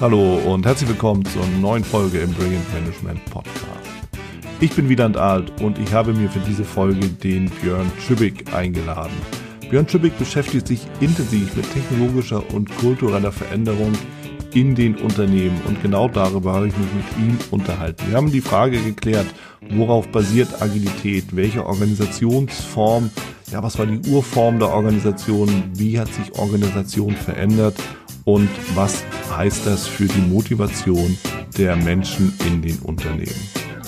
Hallo und herzlich willkommen zur neuen Folge im Brilliant Management Podcast. Ich bin Wieland Alt und ich habe mir für diese Folge den Björn Schübig eingeladen. Björn Schübig beschäftigt sich intensiv mit technologischer und kultureller Veränderung in den Unternehmen und genau darüber habe ich mich mit ihm unterhalten. Wir haben die Frage geklärt, worauf basiert Agilität, welche Organisationsform, ja, was war die Urform der Organisation, wie hat sich Organisation verändert und was heißt das für die Motivation der Menschen in den Unternehmen.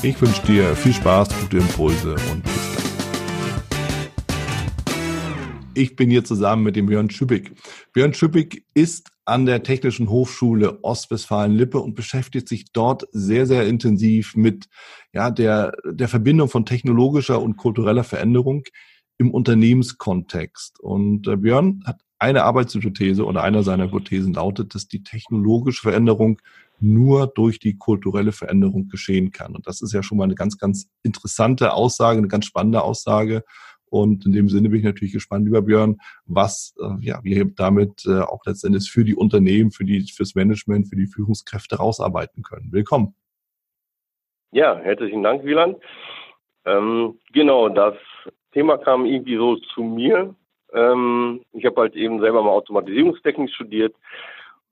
Ich wünsche dir viel Spaß, gute Impulse und bis dann. Ich bin hier zusammen mit dem Björn Schüppig. Björn Schüppig ist an der Technischen Hochschule Ostwestfalen-Lippe und beschäftigt sich dort sehr, sehr intensiv mit ja, der, der Verbindung von technologischer und kultureller Veränderung im Unternehmenskontext. Und äh, Björn hat eine Arbeitshypothese oder einer seiner Hypothesen lautet, dass die technologische Veränderung nur durch die kulturelle Veränderung geschehen kann. Und das ist ja schon mal eine ganz, ganz interessante Aussage, eine ganz spannende Aussage. Und in dem Sinne bin ich natürlich gespannt, lieber Björn, was äh, ja, wir damit äh, auch letztendlich für die Unternehmen, für die, fürs Management, für die Führungskräfte rausarbeiten können. Willkommen. Ja, herzlichen Dank, Wieland. Ähm, genau, das Thema kam irgendwie so zu mir ähm, ich habe halt eben selber mal Automatisierungstechnik studiert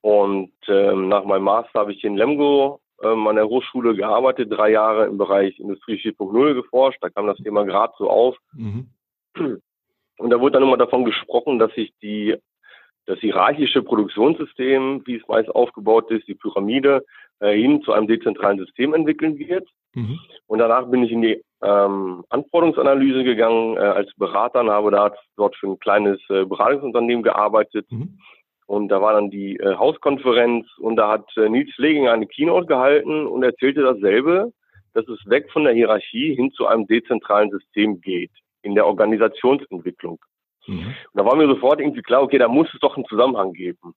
und ähm, nach meinem Master habe ich in Lemgo ähm, an der Hochschule gearbeitet, drei Jahre im Bereich Industrie 4.0 geforscht. Da kam das Thema gerade so auf. Mhm. Und da wurde dann immer davon gesprochen, dass sich die das hierarchische Produktionssystem, wie es meist aufgebaut ist, die Pyramide, äh, hin zu einem dezentralen System entwickeln wird. Mhm. Und danach bin ich in die ähm, Anforderungsanalyse gegangen äh, als Berater und habe da, dort für ein kleines äh, Beratungsunternehmen gearbeitet. Mhm. Und da war dann die äh, Hauskonferenz und da hat äh, Nils Leging eine Keynote gehalten und erzählte dasselbe, dass es weg von der Hierarchie hin zu einem dezentralen System geht in der Organisationsentwicklung. Mhm. Und da war mir sofort irgendwie klar, okay, da muss es doch einen Zusammenhang geben.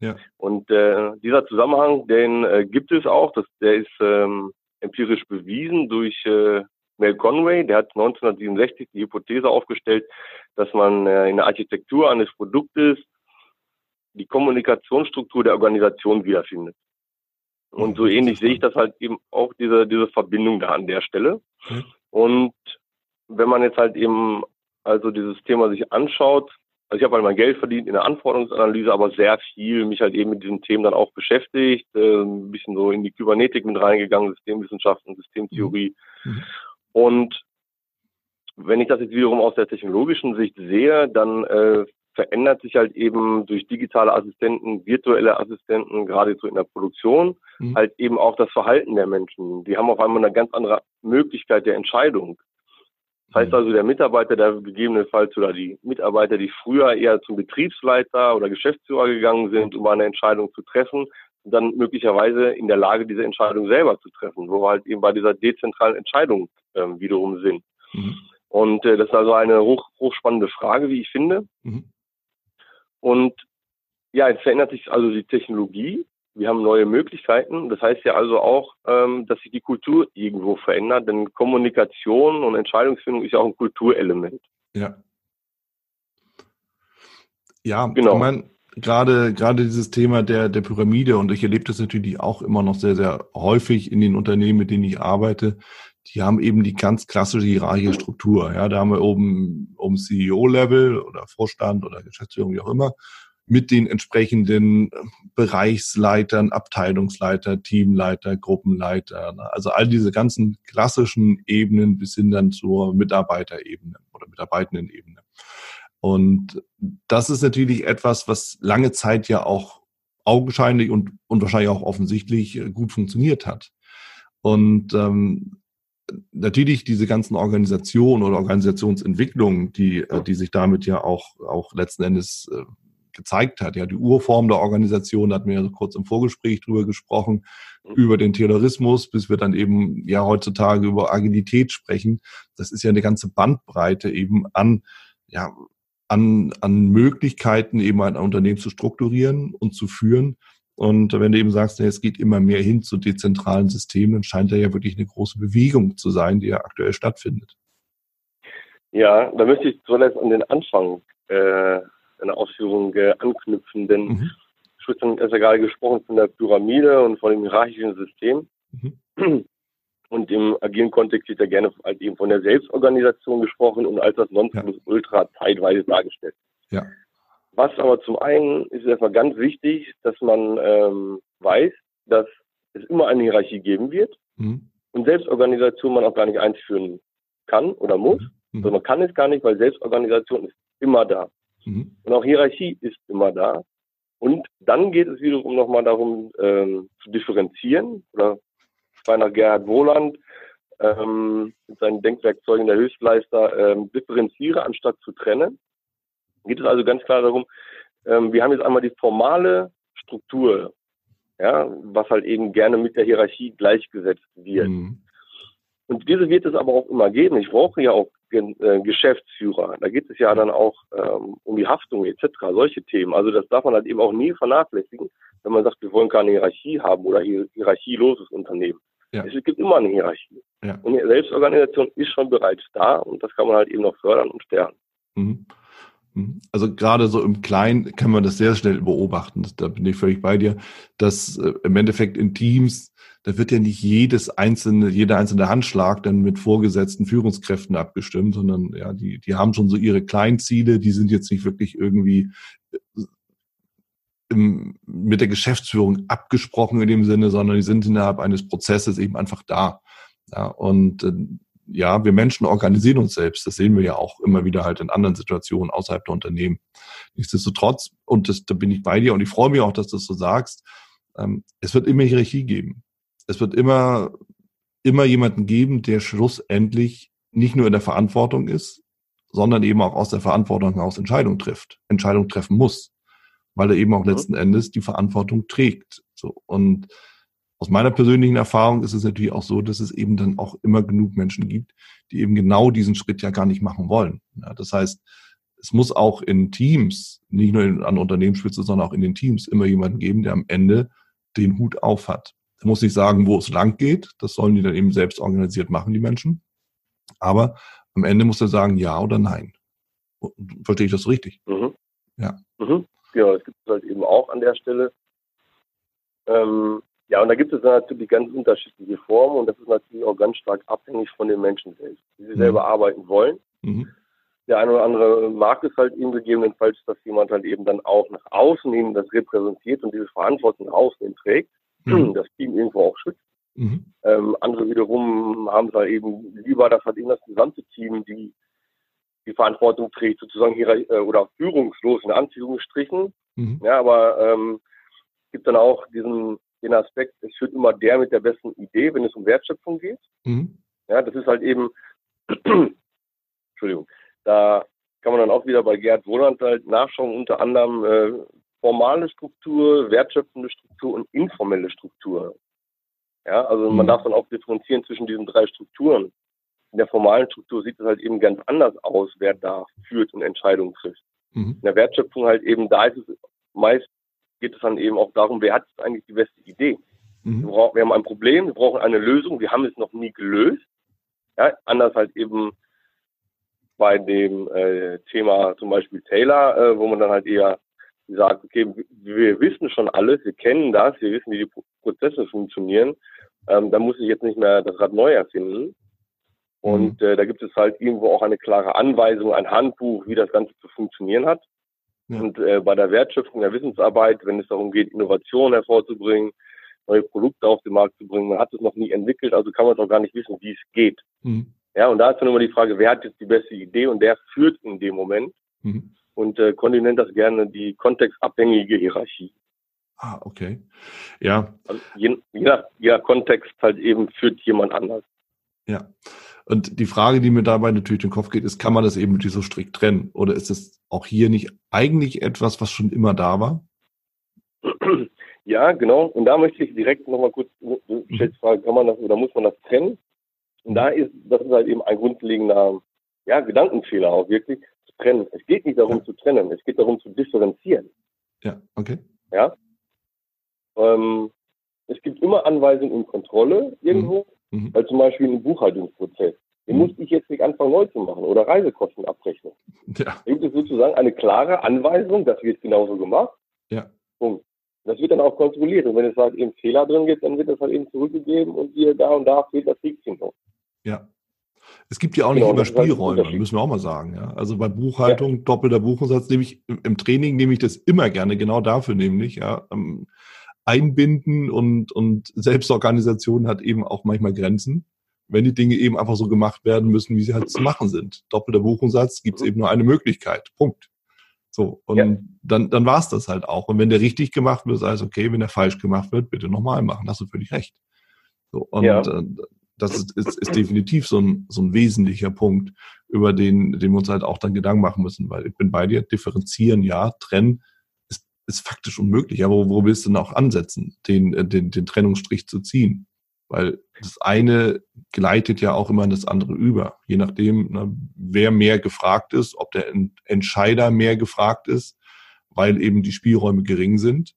Ja. Und äh, dieser Zusammenhang, den äh, gibt es auch. Das, der ist ähm, empirisch bewiesen durch äh, Mel Conway. Der hat 1967 die Hypothese aufgestellt, dass man äh, in der Architektur eines Produktes die Kommunikationsstruktur der Organisation wiederfindet. Und so ähnlich sehe ich das halt eben auch, diese, diese Verbindung da an der Stelle. Mhm. Und wenn man jetzt halt eben also dieses Thema sich anschaut, also ich habe halt mein Geld verdient in der Anforderungsanalyse, aber sehr viel mich halt eben mit diesen Themen dann auch beschäftigt, äh, ein bisschen so in die Kybernetik mit reingegangen, Systemwissenschaften, Systemtheorie. Mhm. Und wenn ich das jetzt wiederum aus der technologischen Sicht sehe, dann äh, verändert sich halt eben durch digitale Assistenten, virtuelle Assistenten, gerade so in der Produktion, mhm. halt eben auch das Verhalten der Menschen. Die haben auf einmal eine ganz andere Möglichkeit der Entscheidung. Das heißt mhm. also, der Mitarbeiter, der gegebenenfalls oder die Mitarbeiter, die früher eher zum Betriebsleiter oder Geschäftsführer gegangen sind, um eine Entscheidung zu treffen, sind dann möglicherweise in der Lage, diese Entscheidung selber zu treffen, wo wir halt eben bei dieser dezentralen Entscheidung ähm, wiederum sind. Mhm. Und äh, das ist also eine hoch, hochspannende Frage, wie ich finde. Mhm. Und ja, jetzt verändert sich also die Technologie wir haben neue Möglichkeiten. Das heißt ja also auch, ähm, dass sich die Kultur irgendwo verändert, denn Kommunikation und Entscheidungsfindung ist ja auch ein Kulturelement. Ja. Ja, genau. Ich meine, gerade, gerade dieses Thema der, der Pyramide und ich erlebe das natürlich auch immer noch sehr, sehr häufig in den Unternehmen, mit denen ich arbeite. Die haben eben die ganz klassische hierarchische Struktur. Ja, da haben wir oben, oben CEO-Level oder Vorstand oder Geschäftsführung, wie auch immer mit den entsprechenden äh, Bereichsleitern, Abteilungsleiter, Teamleiter, Gruppenleiter. Ne? Also all diese ganzen klassischen Ebenen bis hin dann zur Mitarbeiterebene oder Mitarbeitendenebene. Und das ist natürlich etwas, was lange Zeit ja auch augenscheinlich und, und wahrscheinlich auch offensichtlich äh, gut funktioniert hat. Und ähm, natürlich diese ganzen Organisationen oder Organisationsentwicklungen, die, äh, die sich damit ja auch, auch letzten Endes gezeigt hat. Ja, die Urform der Organisation, da hatten wir ja kurz im Vorgespräch drüber gesprochen, mhm. über den Terrorismus, bis wir dann eben ja heutzutage über Agilität sprechen. Das ist ja eine ganze Bandbreite eben an, ja, an, an Möglichkeiten, eben ein Unternehmen zu strukturieren und zu führen. Und wenn du eben sagst, es geht immer mehr hin zu dezentralen Systemen, dann scheint da ja wirklich eine große Bewegung zu sein, die ja aktuell stattfindet. Ja, da möchte ich zuletzt an den Anfang äh, eine Ausführung äh, anknüpfen, denn mhm. Schützen ist ja gerade gesprochen von der Pyramide und von dem hierarchischen System. Mhm. Und im agilen Kontext wird ja gerne halt eben von der Selbstorganisation gesprochen und als das Nonplusultra ja. zeitweise dargestellt. Ja. Was aber zum einen ist erstmal ganz wichtig, dass man ähm, weiß, dass es immer eine Hierarchie geben wird mhm. und Selbstorganisation man auch gar nicht einführen kann oder muss. Mhm. Also man kann es gar nicht, weil Selbstorganisation ist immer da. Mhm. Und auch Hierarchie ist immer da. Und dann geht es wiederum nochmal darum, ähm, zu differenzieren oder bei nach Gerhard Wohland ähm, mit seinen Denkwerkzeugen der Höchstleister ähm, differenziere anstatt zu trennen. Geht es also ganz klar darum, ähm, wir haben jetzt einmal die formale Struktur, ja, was halt eben gerne mit der Hierarchie gleichgesetzt wird. Mhm. Und diese wird es aber auch immer geben. Ich brauche ja auch Geschäftsführer. Da geht es ja dann auch ähm, um die Haftung etc., solche Themen. Also das darf man halt eben auch nie vernachlässigen, wenn man sagt, wir wollen keine Hierarchie haben oder hier hierarchieloses Unternehmen. Ja. Es gibt immer eine Hierarchie. Ja. Und die Selbstorganisation ist schon bereits da und das kann man halt eben noch fördern und stärken. Mhm. Mhm. Also gerade so im Kleinen kann man das sehr schnell beobachten. Da bin ich völlig bei dir, dass äh, im Endeffekt in Teams, da wird ja nicht jedes einzelne, jeder einzelne Handschlag dann mit vorgesetzten Führungskräften abgestimmt, sondern ja, die, die haben schon so ihre Kleinziele, die sind jetzt nicht wirklich irgendwie äh, im, mit der Geschäftsführung abgesprochen in dem Sinne, sondern die sind innerhalb eines Prozesses eben einfach da. Ja, und äh, ja, wir Menschen organisieren uns selbst. Das sehen wir ja auch immer wieder halt in anderen Situationen außerhalb der Unternehmen. Nichtsdestotrotz, und das, da bin ich bei dir und ich freue mich auch, dass du das so sagst, ähm, es wird immer Hierarchie geben. Es wird immer, immer jemanden geben, der schlussendlich nicht nur in der Verantwortung ist, sondern eben auch aus der Verantwortung heraus Entscheidungen trifft, Entscheidungen treffen muss weil er eben auch mhm. letzten Endes die Verantwortung trägt. So und aus meiner persönlichen Erfahrung ist es natürlich auch so, dass es eben dann auch immer genug Menschen gibt, die eben genau diesen Schritt ja gar nicht machen wollen. Ja, das heißt, es muss auch in Teams, nicht nur an Unternehmensspitze, sondern auch in den Teams immer jemanden geben, der am Ende den Hut auf hat. Er muss nicht sagen, wo es lang geht. Das sollen die dann eben selbst organisiert machen, die Menschen. Aber am Ende muss er sagen, ja oder nein. Verstehe ich das richtig? Mhm. Ja. Mhm. Ja, das gibt es halt eben auch an der Stelle. Ähm, ja, und da gibt es natürlich ganz unterschiedliche Formen und das ist natürlich auch ganz stark abhängig von den Menschen selbst, wie sie mhm. selber arbeiten wollen. Mhm. Der eine oder andere mag es halt eben gegebenenfalls, dass jemand halt eben dann auch nach außen hin das repräsentiert und diese Verantwortung nach außen hin trägt, mhm. das Team irgendwo auch schützt. Mhm. Ähm, andere wiederum haben es halt eben lieber, dass halt eben das gesamte Team die die Verantwortung trägt, sozusagen hier äh, oder führungslos in Anführungsstrichen. Mhm. Ja, aber ähm, gibt dann auch diesen, den Aspekt, es führt immer der mit der besten Idee, wenn es um Wertschöpfung geht. Mhm. Ja, das ist halt eben, Entschuldigung, da kann man dann auch wieder bei Gerd Wohland halt nachschauen, unter anderem äh, formale Struktur, wertschöpfende Struktur und informelle Struktur. Ja, also mhm. man darf dann auch differenzieren zwischen diesen drei Strukturen in der formalen Struktur sieht es halt eben ganz anders aus, wer da führt und Entscheidungen trifft. Mhm. In der Wertschöpfung halt eben, da ist es meist, geht es dann eben auch darum, wer hat eigentlich die beste Idee. Mhm. Wir, brauchen, wir haben ein Problem, wir brauchen eine Lösung, wir haben es noch nie gelöst. Ja, anders halt eben bei dem äh, Thema zum Beispiel Taylor, äh, wo man dann halt eher sagt, okay, wir wissen schon alles, wir kennen das, wir wissen, wie die Prozesse funktionieren, ähm, da muss ich jetzt nicht mehr das Rad neu erfinden. Und mhm. äh, da gibt es halt irgendwo auch eine klare Anweisung, ein Handbuch, wie das Ganze zu funktionieren hat. Ja. Und äh, bei der Wertschöpfung der Wissensarbeit, wenn es darum geht, Innovationen hervorzubringen, neue Produkte auf den Markt zu bringen, man hat es noch nie entwickelt, also kann man es auch gar nicht wissen, wie es geht. Mhm. Ja, und da ist dann immer die Frage, wer hat jetzt die beste Idee und der führt in dem Moment. Mhm. Und äh, Conny nennt das gerne die kontextabhängige Hierarchie. Ah, okay. Ja. Also je, je, nach, je nach Kontext halt eben führt jemand anders. Ja. Und die Frage, die mir dabei natürlich den Kopf geht, ist, kann man das eben wirklich so strikt trennen? Oder ist es auch hier nicht eigentlich etwas, was schon immer da war? Ja, genau. Und da möchte ich direkt nochmal kurz, du stellst Frage, kann man das oder muss man das trennen? Und da ist, das ist halt eben ein grundlegender, ja, Gedankenfehler auch wirklich, zu trennen. Es geht nicht darum ja. zu trennen, es geht darum zu differenzieren. Ja, okay. Ja. Ähm, es gibt immer Anweisungen und Kontrolle irgendwo. Mhm. Weil zum Beispiel ein Buchhaltungsprozess, den mhm. muss ich jetzt nicht anfangen neu zu machen oder Reisekostenabrechnung. Ja. Da gibt es sozusagen eine klare Anweisung, das wird genauso gemacht. Ja. Punkt. Das wird dann auch kontrolliert. Und wenn es halt eben Fehler drin gibt, dann wird das halt eben zurückgegeben und hier da und da fehlt das Kriegchen noch. Ja. Es gibt ja auch genau, nicht immer halt Spielräume, müssen wir auch mal sagen. Ja. Also bei Buchhaltung, ja. doppelter Buchungssatz, nehme ich im Training nehme ich das immer gerne, genau dafür nämlich, ja. Einbinden und, und Selbstorganisation hat eben auch manchmal Grenzen, wenn die Dinge eben einfach so gemacht werden müssen, wie sie halt zu machen sind. Doppelter Buchungssatz gibt es mhm. eben nur eine Möglichkeit. Punkt. So, und ja. dann, dann war es das halt auch. Und wenn der richtig gemacht wird, ist alles okay. Wenn der falsch gemacht wird, bitte nochmal machen. Hast du völlig recht. So, und ja. äh, das ist, ist, ist definitiv so ein, so ein wesentlicher Punkt, über den, den wir uns halt auch dann Gedanken machen müssen, weil ich bin bei dir, differenzieren, ja, trennen, ist, faktisch unmöglich. Aber wo, wo willst du denn auch ansetzen, den, äh, den, den Trennungsstrich zu ziehen? Weil das eine gleitet ja auch immer in das andere über. Je nachdem, ne, wer mehr gefragt ist, ob der Entscheider mehr gefragt ist, weil eben die Spielräume gering sind,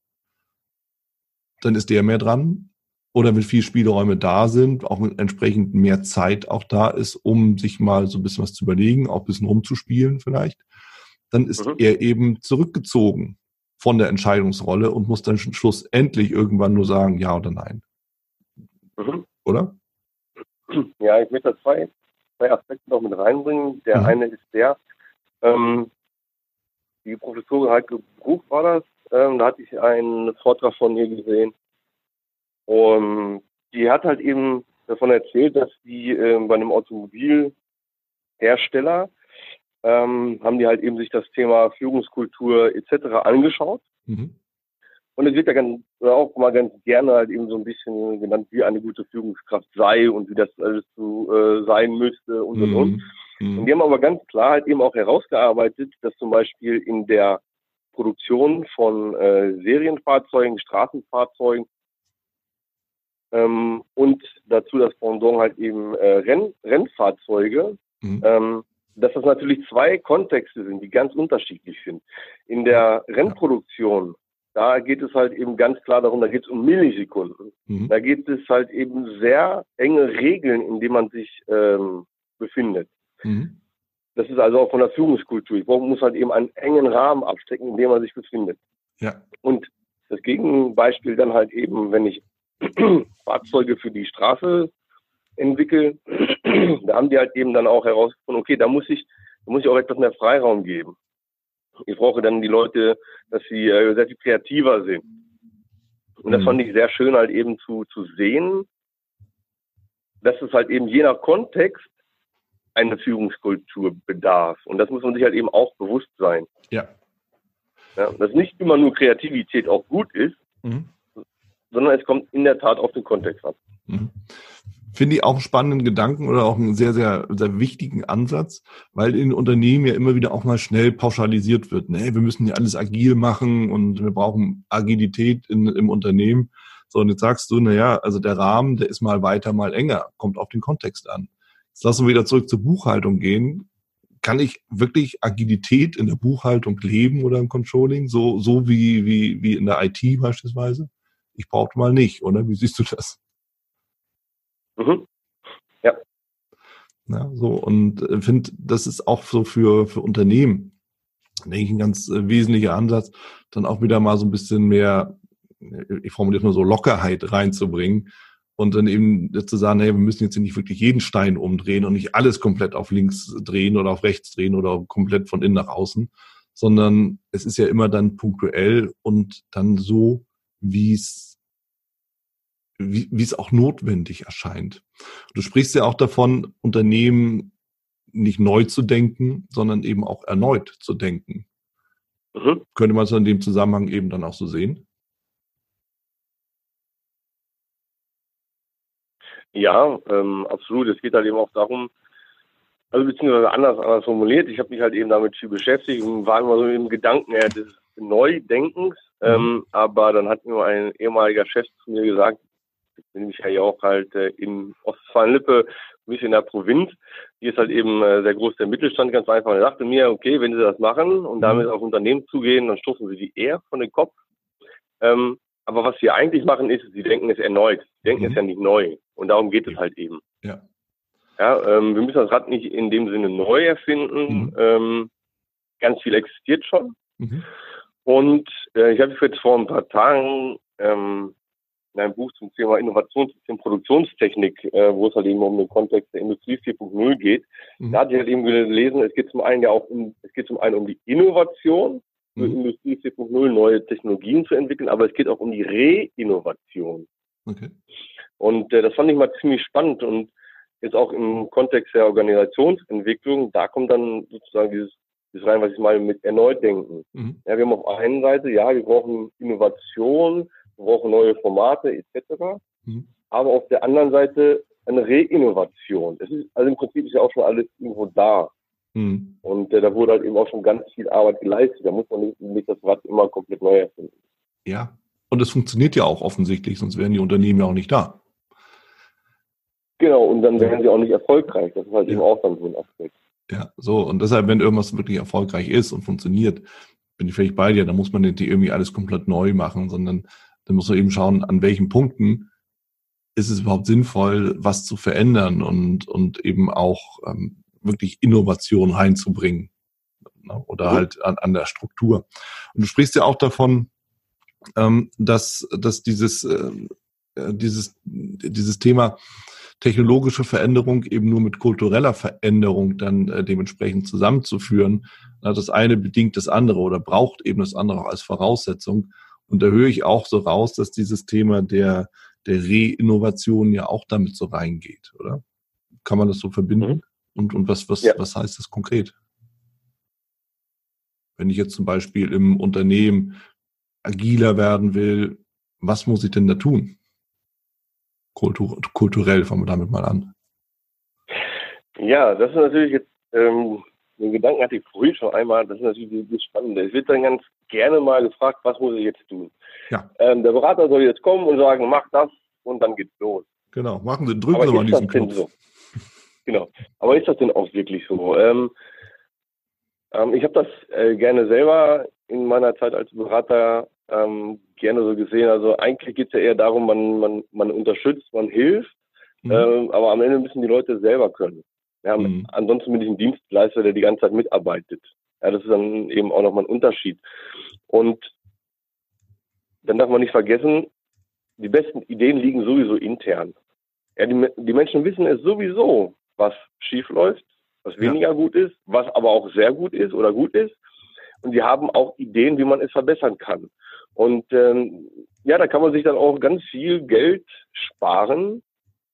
dann ist der mehr dran oder wenn viel Spielräume da sind, auch entsprechend mehr Zeit auch da ist, um sich mal so ein bisschen was zu überlegen, auch ein bisschen rumzuspielen vielleicht, dann ist mhm. er eben zurückgezogen von der Entscheidungsrolle und muss dann schlussendlich irgendwann nur sagen, ja oder nein. Mhm. Oder? Ja, ich möchte zwei, zwei Aspekte noch mit reinbringen. Der mhm. eine ist der, ähm, die Professorin Heike Bruch war das, ähm, da hatte ich einen Vortrag von ihr gesehen, und die hat halt eben davon erzählt, dass die äh, bei einem Automobilhersteller ähm, haben die halt eben sich das Thema Führungskultur etc. angeschaut. Mhm. Und es wird ja ganz, auch mal ganz gerne halt eben so ein bisschen genannt, wie eine gute Führungskraft sei und wie das alles so äh, sein müsste und und und. Mhm. Und die haben aber ganz klar halt eben auch herausgearbeitet, dass zum Beispiel in der Produktion von äh, Serienfahrzeugen, Straßenfahrzeugen ähm, und dazu das Pendant halt eben äh, Renn Rennfahrzeuge, mhm. ähm, dass das natürlich zwei Kontexte sind, die ganz unterschiedlich sind. In der Rennproduktion, da geht es halt eben ganz klar darum, da geht es um Millisekunden. Mhm. Da geht es halt eben sehr enge Regeln, in denen man sich ähm, befindet. Mhm. Das ist also auch von der Führungskultur. Ich muss halt eben einen engen Rahmen abstecken, in dem man sich befindet. Ja. Und das Gegenbeispiel dann halt eben, wenn ich Fahrzeuge für die Straße entwickeln. da haben die halt eben dann auch herausgefunden, okay, da muss ich, da muss ich auch etwas mehr Freiraum geben. Ich brauche dann die Leute, dass sie äh, sehr viel kreativer sind. Und das mhm. fand ich sehr schön halt eben zu, zu sehen, dass es halt eben je nach Kontext eine Führungskultur bedarf. Und das muss man sich halt eben auch bewusst sein. Ja. ja dass nicht immer nur Kreativität auch gut ist, mhm sondern es kommt in der Tat auf den Kontext an. Mhm. Finde ich auch einen spannenden Gedanken oder auch einen sehr, sehr, sehr wichtigen Ansatz, weil in Unternehmen ja immer wieder auch mal schnell pauschalisiert wird. Ne? Wir müssen ja alles agil machen und wir brauchen Agilität in, im Unternehmen. So, und jetzt sagst du, na ja, also der Rahmen, der ist mal weiter, mal enger, kommt auf den Kontext an. Jetzt lassen wir wieder zurück zur Buchhaltung gehen. Kann ich wirklich Agilität in der Buchhaltung leben oder im Controlling, so, so wie, wie, wie in der IT beispielsweise? Ich brauchte mal nicht, oder? Wie siehst du das? Mhm. Ja. Ja, so, und äh, finde, das ist auch so für, für Unternehmen, denke ich, ein ganz äh, wesentlicher Ansatz, dann auch wieder mal so ein bisschen mehr, äh, ich formuliere es mal so, Lockerheit reinzubringen und dann eben zu sagen, hey, wir müssen jetzt nicht wirklich jeden Stein umdrehen und nicht alles komplett auf links drehen oder auf rechts drehen oder komplett von innen nach außen, sondern es ist ja immer dann punktuell und dann so, wie es wie, wie es auch notwendig erscheint. Du sprichst ja auch davon, Unternehmen nicht neu zu denken, sondern eben auch erneut zu denken. Mhm. Könnte man es in dem Zusammenhang eben dann auch so sehen? Ja, ähm, absolut. Es geht halt eben auch darum, also beziehungsweise anders, anders formuliert. Ich habe mich halt eben damit viel beschäftigt und war immer so im Gedanken ja, des Neudenkens. Mhm. Ähm, aber dann hat mir ein ehemaliger Chef zu mir gesagt, bin ich ja auch halt äh, in Ostfalen-Lippe, ein bisschen in der Provinz. Hier ist halt eben äh, sehr groß der Mittelstand, ganz einfach. Und er sagte mir, okay, wenn Sie das machen und damit mhm. auf Unternehmen zugehen, dann stoßen Sie die eher von den Kopf. Ähm, aber was Sie eigentlich machen ist, Sie denken es erneut. Sie denken mhm. es ja nicht neu. Und darum geht es halt eben. Ja. Ja, ähm, wir müssen das Rad nicht in dem Sinne neu erfinden. Mhm. Ähm, ganz viel existiert schon. Mhm. Und äh, ich habe jetzt vor ein paar Tagen ähm, in einem Buch zum Thema Innovationssystem Produktionstechnik, äh, wo es halt eben um den Kontext der Industrie 4.0 geht. Mhm. Da hatte ich halt eben gelesen, es geht zum einen ja auch um, es geht zum einen um die Innovation für mhm. Industrie 4.0 neue Technologien zu entwickeln, aber es geht auch um die Reinnovation. Okay. Und äh, das fand ich mal ziemlich spannend und jetzt auch im Kontext der Organisationsentwicklung, da kommt dann sozusagen dieses, dieses rein, was ich mal mit erneut denken. Mhm. Ja, wir haben auf einer Seite, ja, wir brauchen Innovation, brauchen neue Formate etc. Mhm. Aber auf der anderen Seite eine Reinnovation. Es ist, also im Prinzip ist ja auch schon alles irgendwo da. Mhm. Und äh, da wurde halt eben auch schon ganz viel Arbeit geleistet. Da muss man nicht, nicht das Rad immer komplett neu erfinden. Ja, und es funktioniert ja auch offensichtlich, sonst wären die Unternehmen ja auch nicht da. Genau, und dann wären sie auch nicht erfolgreich. Das ist halt ja. eben auch dann so ein Aspekt. Ja, so. Und deshalb, wenn irgendwas wirklich erfolgreich ist und funktioniert, bin ich vielleicht bei dir, dann muss man nicht irgendwie alles komplett neu machen, sondern dann muss man eben schauen, an welchen Punkten ist es überhaupt sinnvoll, was zu verändern und, und eben auch ähm, wirklich Innovation reinzubringen. Ne? Oder halt an, an der Struktur. Und du sprichst ja auch davon, ähm, dass, dass dieses, äh, dieses, dieses Thema technologische Veränderung eben nur mit kultureller Veränderung dann äh, dementsprechend zusammenzuführen. Na, das eine bedingt das andere oder braucht eben das andere auch als Voraussetzung. Und da höre ich auch so raus, dass dieses Thema der, der Reinnovation ja auch damit so reingeht, oder? Kann man das so verbinden? Mhm. Und, und was, was, ja. was heißt das konkret? Wenn ich jetzt zum Beispiel im Unternehmen agiler werden will, was muss ich denn da tun? Kultur, kulturell fangen wir damit mal an. Ja, das ist natürlich jetzt, ähm, den Gedanken hatte ich früh schon einmal, das ist natürlich das Spannende. Es wird dann ganz gerne mal gefragt, was muss ich jetzt tun? Ja. Ähm, der Berater soll jetzt kommen und sagen, mach das und dann geht's los. Genau, machen Sie, drücken Sie mal diesen Knopf. So? Genau. Aber ist das denn auch wirklich so? Ähm, ähm, ich habe das äh, gerne selber in meiner Zeit als Berater ähm, gerne so gesehen. Also eigentlich geht es ja eher darum, man, man, man unterstützt, man hilft, mhm. ähm, aber am Ende müssen die Leute selber können. Ja, mhm. Ansonsten bin ich ein Dienstleister, der die ganze Zeit mitarbeitet. Ja, das ist dann eben auch nochmal ein Unterschied. Und dann darf man nicht vergessen, die besten Ideen liegen sowieso intern. Ja, die, die Menschen wissen es sowieso, was schief läuft, was weniger ja. gut ist, was aber auch sehr gut ist oder gut ist. Und sie haben auch Ideen, wie man es verbessern kann. Und ähm, ja, da kann man sich dann auch ganz viel Geld sparen,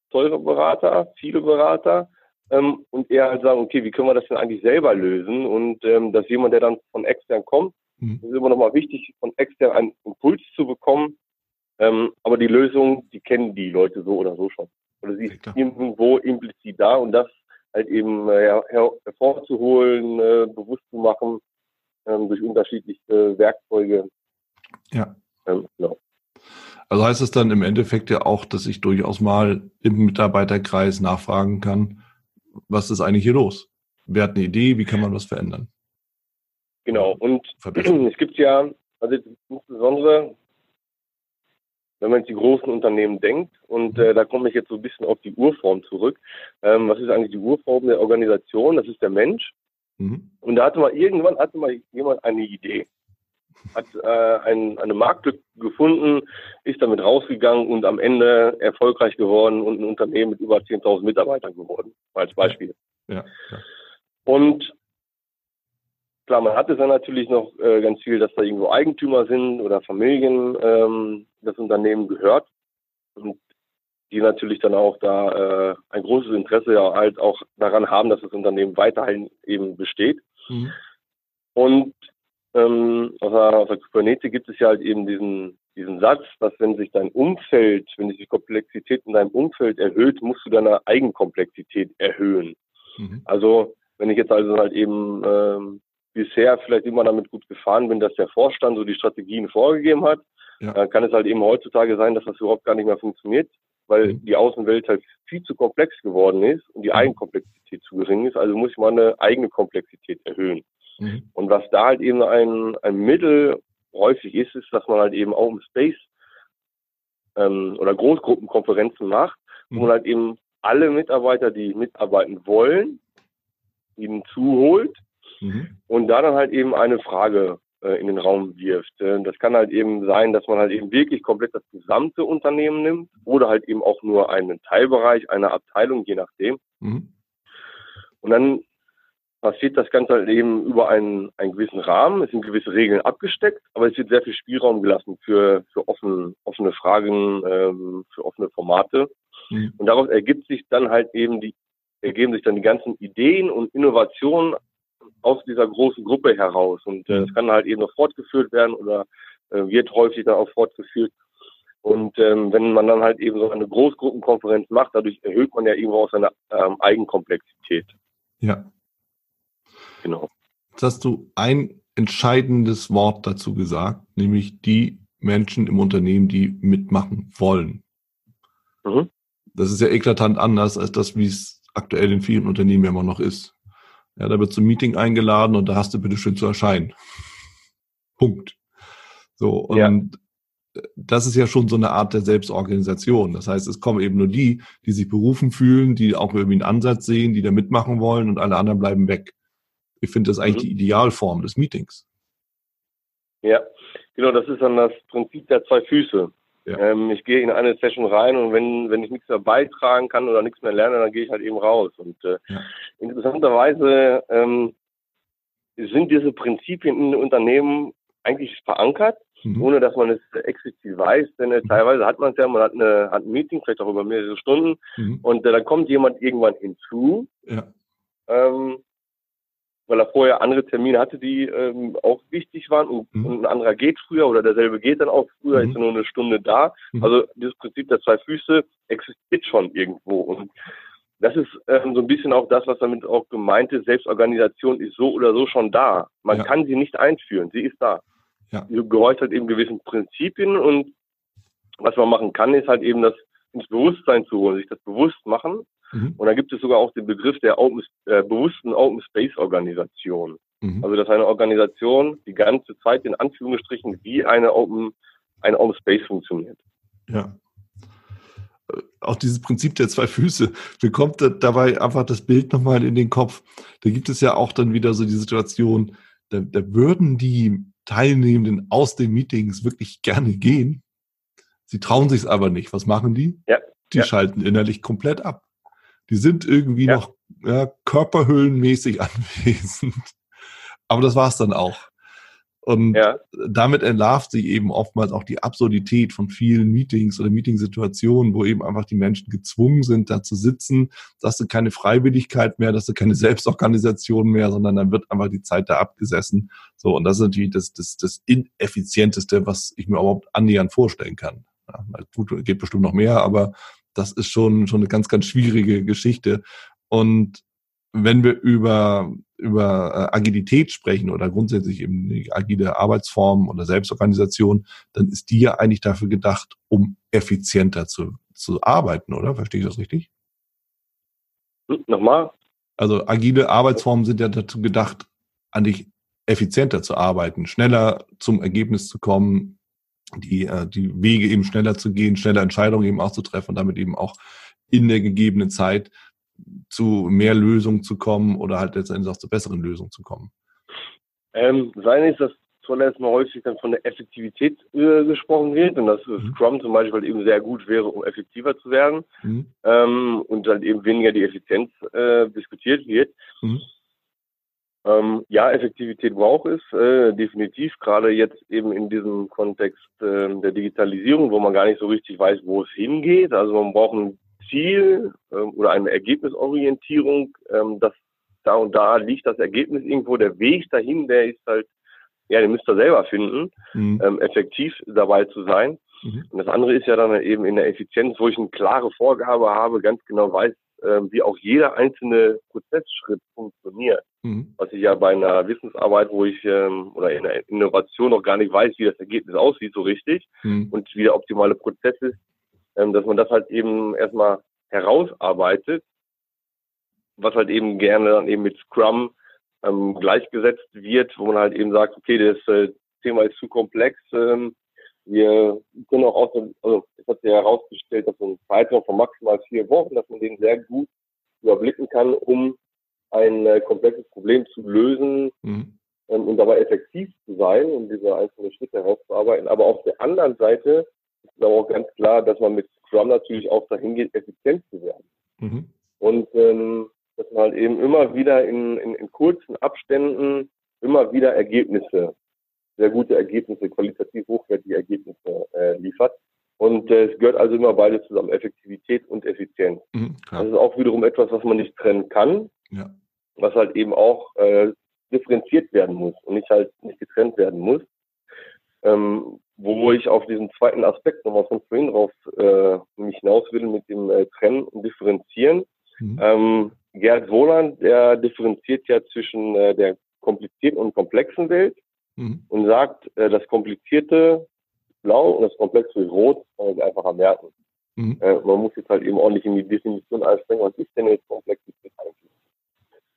teure Berater, viele Berater, ähm, und eher halt sagen, okay, wie können wir das denn eigentlich selber lösen? Und ähm, dass jemand, der dann von extern kommt, mhm. ist immer nochmal wichtig, von extern einen Impuls zu bekommen. Ähm, aber die Lösung, die kennen die Leute so oder so schon. Oder sie ist irgendwo implizit da und das halt eben äh, hervorzuholen, äh, bewusst zu machen ähm, durch unterschiedliche Werkzeuge, ja. Ähm, genau. Also heißt es dann im Endeffekt ja auch, dass ich durchaus mal im Mitarbeiterkreis nachfragen kann, was ist eigentlich hier los? Wer hat eine Idee? Wie kann man was verändern? Genau. Und es gibt ja, also insbesondere, wenn man jetzt die großen Unternehmen denkt, und äh, da komme ich jetzt so ein bisschen auf die Urform zurück. Ähm, was ist eigentlich die Urform der Organisation? Das ist der Mensch. Mhm. Und da hatte mal irgendwann hatte mal jemand eine Idee hat äh, ein, eine Marktlücke gefunden, ist damit rausgegangen und am Ende erfolgreich geworden und ein Unternehmen mit über 10.000 Mitarbeitern geworden, als Beispiel. Ja, ja. Und klar, man hat es dann natürlich noch äh, ganz viel, dass da irgendwo Eigentümer sind oder Familien ähm, das Unternehmen gehört und die natürlich dann auch da äh, ein großes Interesse ja halt auch daran haben, dass das Unternehmen weiterhin eben besteht. Mhm. Und ähm, aus, der, aus der Kybernetik gibt es ja halt eben diesen, diesen Satz, dass wenn sich dein Umfeld, wenn sich die Komplexität in deinem Umfeld erhöht, musst du deine Eigenkomplexität erhöhen. Mhm. Also wenn ich jetzt also halt eben ähm, bisher vielleicht immer damit gut gefahren bin, dass der Vorstand so die Strategien vorgegeben hat, ja. dann kann es halt eben heutzutage sein, dass das überhaupt gar nicht mehr funktioniert, weil mhm. die Außenwelt halt viel zu komplex geworden ist und die mhm. Eigenkomplexität zu gering ist. Also muss ich meine eigene Komplexität erhöhen. Mhm. Und was da halt eben ein, ein Mittel häufig ist, ist, dass man halt eben auch im Space ähm, oder Großgruppenkonferenzen macht, mhm. wo man halt eben alle Mitarbeiter, die mitarbeiten wollen, ihnen zuholt mhm. und da dann halt eben eine Frage äh, in den Raum wirft. Äh, das kann halt eben sein, dass man halt eben wirklich komplett das gesamte Unternehmen nimmt oder halt eben auch nur einen Teilbereich einer Abteilung, je nachdem. Mhm. Und dann passiert das Ganze halt eben über einen, einen gewissen Rahmen. Es sind gewisse Regeln abgesteckt, aber es wird sehr viel Spielraum gelassen für, für offen, offene Fragen, ähm, für offene Formate. Mhm. Und daraus ergibt sich dann halt eben die, ergeben sich dann die ganzen Ideen und Innovationen aus dieser großen Gruppe heraus. Und äh, das kann halt eben noch fortgeführt werden oder äh, wird häufig dann auch fortgeführt. Und ähm, wenn man dann halt eben so eine Großgruppenkonferenz macht, dadurch erhöht man ja irgendwo auch seine ähm, Eigenkomplexität. Ja. Genau. Jetzt hast du ein entscheidendes Wort dazu gesagt, nämlich die Menschen im Unternehmen, die mitmachen wollen. Mhm. Das ist ja eklatant anders als das, wie es aktuell in vielen Unternehmen immer noch ist. Ja, da wird zum Meeting eingeladen und da hast du bitte schön zu erscheinen. Punkt. So, und ja. das ist ja schon so eine Art der Selbstorganisation. Das heißt, es kommen eben nur die, die sich berufen fühlen, die auch irgendwie einen Ansatz sehen, die da mitmachen wollen und alle anderen bleiben weg. Ich finde das eigentlich mhm. die Idealform des Meetings. Ja, genau, das ist dann das Prinzip der zwei Füße. Ja. Ähm, ich gehe in eine Session rein und wenn, wenn ich nichts mehr beitragen kann oder nichts mehr lerne, dann gehe ich halt eben raus. Und äh, ja. interessanterweise ähm, sind diese Prinzipien in den Unternehmen eigentlich verankert, mhm. ohne dass man es explizit weiß. Denn äh, mhm. teilweise hat man es ja, man hat, eine, hat ein Meeting, vielleicht auch über mehrere Stunden, mhm. und äh, dann kommt jemand irgendwann hinzu. Ja. Ähm, weil er vorher andere Termine hatte, die ähm, auch wichtig waren und, mhm. und, ein anderer geht früher oder derselbe geht dann auch früher, mhm. ist nur eine Stunde da. Mhm. Also dieses Prinzip der zwei Füße existiert schon irgendwo und das ist ähm, so ein bisschen auch das, was damit auch gemeint ist. Selbstorganisation ist so oder so schon da. Man ja. kann sie nicht einführen, sie ist da. Ja. Sie gehorcht halt eben gewissen Prinzipien und was man machen kann, ist halt eben das ins Bewusstsein zu holen, sich das bewusst machen Mhm. Und da gibt es sogar auch den Begriff der Open, äh, bewussten Open Space Organisation. Mhm. Also dass eine Organisation die ganze Zeit in Anführungsstrichen wie eine Open, eine Open Space funktioniert. Ja. Äh, auch dieses Prinzip der zwei Füße, mir kommt dabei einfach das Bild nochmal in den Kopf. Da gibt es ja auch dann wieder so die Situation, da, da würden die Teilnehmenden aus den Meetings wirklich gerne gehen. Sie trauen sich es aber nicht. Was machen die? Ja. Die ja. schalten innerlich komplett ab. Die sind irgendwie ja. noch ja, körperhöhlenmäßig anwesend. Aber das war's dann auch. Und ja. damit entlarvt sich eben oftmals auch die Absurdität von vielen Meetings oder Meetingsituationen, wo eben einfach die Menschen gezwungen sind, da zu sitzen. Das ist keine Freiwilligkeit mehr, das ist keine Selbstorganisation mehr, sondern dann wird einfach die Zeit da abgesessen. So, und das ist natürlich das, das, das Ineffizienteste, was ich mir überhaupt annähernd vorstellen kann. Ja, gut, geht bestimmt noch mehr, aber das ist schon, schon eine ganz, ganz schwierige Geschichte. Und wenn wir über, über äh, Agilität sprechen oder grundsätzlich eben die agile Arbeitsform oder Selbstorganisation, dann ist die ja eigentlich dafür gedacht, um effizienter zu, zu arbeiten, oder? Verstehe ich das richtig? Hm, nochmal? Also agile Arbeitsformen sind ja dazu gedacht, eigentlich effizienter zu arbeiten, schneller zum Ergebnis zu kommen, die, äh, die Wege eben schneller zu gehen, schneller Entscheidungen eben auch zu treffen und damit eben auch in der gegebenen Zeit zu mehr Lösungen zu kommen oder halt letztendlich auch zu besseren Lösungen zu kommen? Ähm, sein ist, dass zuletzt mal häufig dann von der Effektivität äh, gesprochen wird und dass mhm. Scrum zum Beispiel eben sehr gut wäre, um effektiver zu werden mhm. ähm, und dann eben weniger die Effizienz äh, diskutiert wird. Mhm. Ähm, ja, Effektivität braucht es äh, definitiv, gerade jetzt eben in diesem Kontext äh, der Digitalisierung, wo man gar nicht so richtig weiß, wo es hingeht. Also man braucht ein Ziel äh, oder eine Ergebnisorientierung, ähm, dass da und da liegt das Ergebnis irgendwo. Der Weg dahin, der ist halt, ja, den müsst ihr selber finden, mhm. ähm, effektiv dabei zu sein. Mhm. Und das andere ist ja dann eben in der Effizienz, wo ich eine klare Vorgabe habe, ganz genau weiß, ähm, wie auch jeder einzelne Prozessschritt funktioniert. Mhm. Was ich ja bei einer Wissensarbeit, wo ich ähm, oder in der Innovation noch gar nicht weiß, wie das Ergebnis aussieht so richtig mhm. und wie der optimale Prozess ist, ähm, dass man das halt eben erstmal herausarbeitet, was halt eben gerne dann eben mit Scrum ähm, gleichgesetzt wird, wo man halt eben sagt, okay, das äh, Thema ist zu komplex, ähm, wir können auch aus dem, also es hat sich herausgestellt, dass so ein Zeitraum von maximal vier Wochen, dass man den sehr gut überblicken kann, um ein äh, komplexes Problem zu lösen, mhm. ähm, und dabei effektiv zu sein und diese einzelnen Schritte herauszuarbeiten. Aber auf der anderen Seite ist aber auch ganz klar, dass man mit Scrum natürlich auch dahin geht, effizient zu werden. Mhm. Und ähm, dass man halt eben immer wieder in, in, in kurzen Abständen immer wieder Ergebnisse, sehr gute Ergebnisse, qualitativ hochwertige Ergebnisse äh, liefert. Und äh, es gehört also immer beide zusammen, Effektivität und Effizienz. Mhm, das ist auch wiederum etwas, was man nicht trennen kann, ja. Was halt eben auch äh, differenziert werden muss und nicht halt nicht getrennt werden muss. Ähm, wo ich auf diesen zweiten Aspekt nochmal von vorhin drauf äh, mich hinaus will mit dem äh, Trennen und Differenzieren. Mhm. Ähm, Gerd Wohland, der differenziert ja zwischen äh, der komplizierten und komplexen Welt mhm. und sagt, äh, das Komplizierte blau und das Komplexe rot, kann man sich einfacher merken. Mhm. Äh, man muss jetzt halt eben ordentlich in die Definition einspringen, was ist denn jetzt Komplexität eigentlich?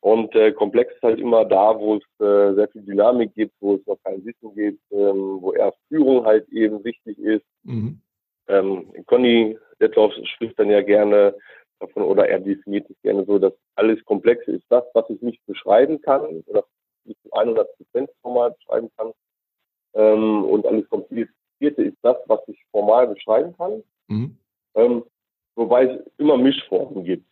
Und äh, komplex ist halt immer da, wo es äh, sehr viel Dynamik gibt, wo es noch kein Wissen gibt, ähm, wo erst Führung halt eben wichtig ist. Mhm. Ähm, Conny Detloff spricht dann ja gerne davon oder er definiert es gerne so, dass alles Komplexe ist das, was ich nicht beschreiben kann oder nicht zu 100 Prozent formal beschreiben kann. Ähm, und alles Komplizierte ist das, was ich formal beschreiben kann. Mhm. Ähm, wobei es immer Mischformen gibt.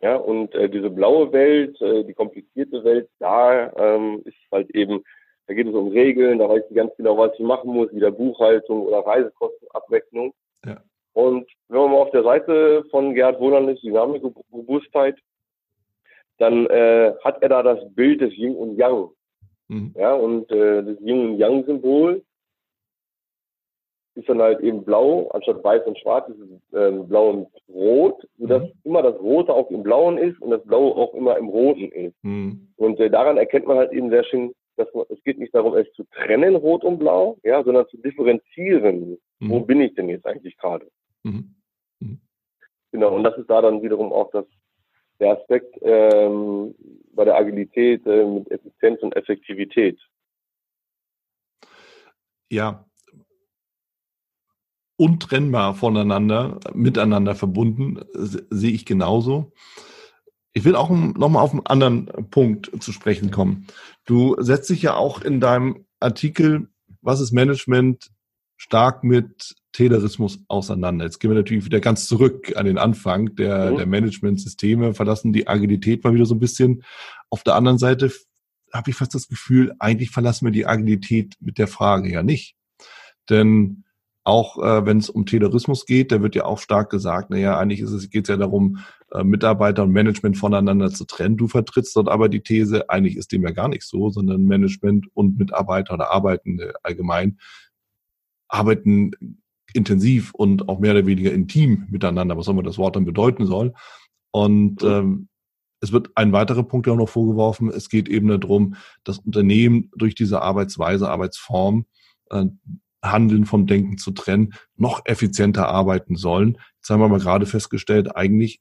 Ja, und äh, diese blaue Welt, äh, die komplizierte Welt, da ähm, ist halt eben, da geht es um Regeln, da weiß ich ganz genau, was ich machen muss, wieder Buchhaltung oder Reisekostenabrechnung. Ja. Und wenn man mal auf der Seite von Gerhard Wohland ist, Dynamik und Robustheit, dann äh, hat er da das Bild des Yin und Yang. Mhm. Ja, und äh, das Yin und Yang-Symbol ist dann halt eben blau, anstatt weiß und schwarz ist es äh, blau und rot, sodass mhm. immer das Rote auch im Blauen ist und das Blaue auch immer im Roten ist. Mhm. Und äh, daran erkennt man halt eben sehr schön, dass man, es geht nicht darum, es zu trennen, Rot und Blau, ja, sondern zu differenzieren. Mhm. Wo bin ich denn jetzt eigentlich gerade? Mhm. Mhm. Genau, und das ist da dann wiederum auch das, der Aspekt ähm, bei der Agilität äh, mit Effizienz und Effektivität. Ja, untrennbar voneinander, miteinander verbunden, sehe ich genauso. Ich will auch nochmal auf einen anderen Punkt zu sprechen kommen. Du setzt dich ja auch in deinem Artikel, was ist Management, stark mit Taylorismus auseinander. Jetzt gehen wir natürlich wieder ganz zurück an den Anfang der, mhm. der Management-Systeme, verlassen die Agilität mal wieder so ein bisschen. Auf der anderen Seite habe ich fast das Gefühl, eigentlich verlassen wir die Agilität mit der Frage ja nicht. Denn auch äh, wenn es um Taylorismus geht, da wird ja auch stark gesagt, naja, eigentlich ist es, geht es ja darum, äh, Mitarbeiter und Management voneinander zu trennen. Du vertrittst dort aber die These, eigentlich ist dem ja gar nicht so, sondern Management und Mitarbeiter oder Arbeitende allgemein arbeiten intensiv und auch mehr oder weniger intim miteinander, was auch immer das Wort dann bedeuten soll. Und ähm, es wird ein weiterer Punkt auch noch vorgeworfen. Es geht eben darum, dass Unternehmen durch diese Arbeitsweise, Arbeitsform, äh, Handeln vom Denken zu trennen, noch effizienter arbeiten sollen. Jetzt haben wir mal gerade festgestellt, eigentlich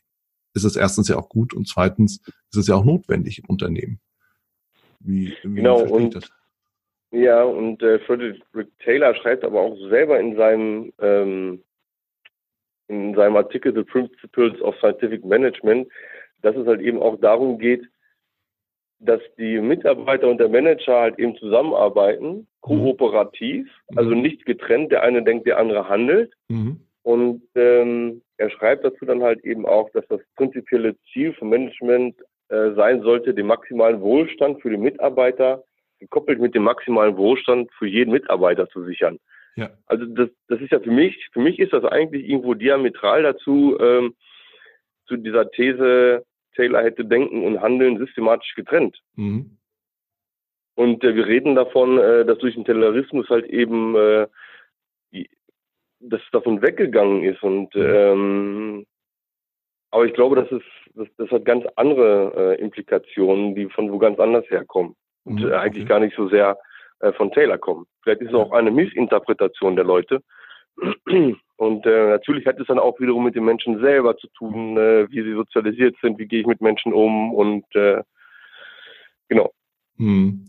ist es erstens ja auch gut und zweitens ist es ja auch notwendig im Unternehmen. Wie, wie genau, und das? Ja, und äh, Frederick Taylor schreibt aber auch selber in seinem ähm, in seinem Artikel The Principles of Scientific Management, dass es halt eben auch darum geht, dass die Mitarbeiter und der Manager halt eben zusammenarbeiten, mhm. kooperativ, mhm. also nicht getrennt, der eine denkt, der andere handelt. Mhm. Und ähm, er schreibt dazu dann halt eben auch, dass das prinzipielle Ziel vom Management äh, sein sollte, den maximalen Wohlstand für die Mitarbeiter gekoppelt mit dem maximalen Wohlstand für jeden Mitarbeiter zu sichern. Ja. Also das, das ist ja für mich, für mich ist das eigentlich irgendwo diametral dazu, ähm, zu dieser These, Taylor hätte Denken und Handeln systematisch getrennt. Mhm. Und äh, wir reden davon, äh, dass durch den Taylorismus halt eben äh, das davon weggegangen ist. Und mhm. ähm, aber ich glaube, das ist, das, das hat ganz andere äh, Implikationen, die von wo ganz anders herkommen und mhm, eigentlich gar nicht so sehr äh, von Taylor kommen. Vielleicht ist es auch eine Missinterpretation der Leute. Und äh, natürlich hat es dann auch wiederum mit den Menschen selber zu tun, äh, wie sie sozialisiert sind, wie gehe ich mit Menschen um und äh, genau. Hm.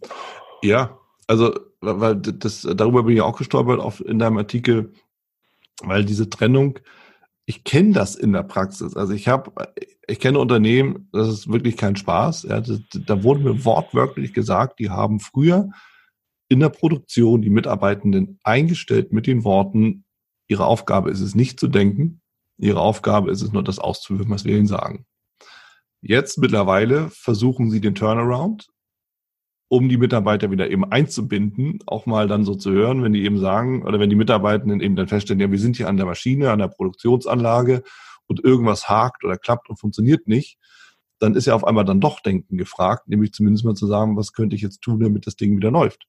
Ja, also weil das darüber bin ich auch gestolpert auf, in deinem Artikel, weil diese Trennung ich kenne das in der Praxis. Also ich habe, ich kenne Unternehmen, das ist wirklich kein Spaß. Ja, das, da wurde mir wortwörtlich gesagt, die haben früher in der Produktion die Mitarbeitenden eingestellt mit den Worten, ihre Aufgabe ist es nicht zu denken, ihre Aufgabe ist es nur das auszuführen, was wir ihnen sagen. Jetzt mittlerweile versuchen sie den Turnaround, um die Mitarbeiter wieder eben einzubinden, auch mal dann so zu hören, wenn die eben sagen, oder wenn die Mitarbeitenden eben dann feststellen, ja, wir sind hier an der Maschine, an der Produktionsanlage und irgendwas hakt oder klappt und funktioniert nicht, dann ist ja auf einmal dann doch Denken gefragt, nämlich zumindest mal zu sagen, was könnte ich jetzt tun, damit das Ding wieder läuft.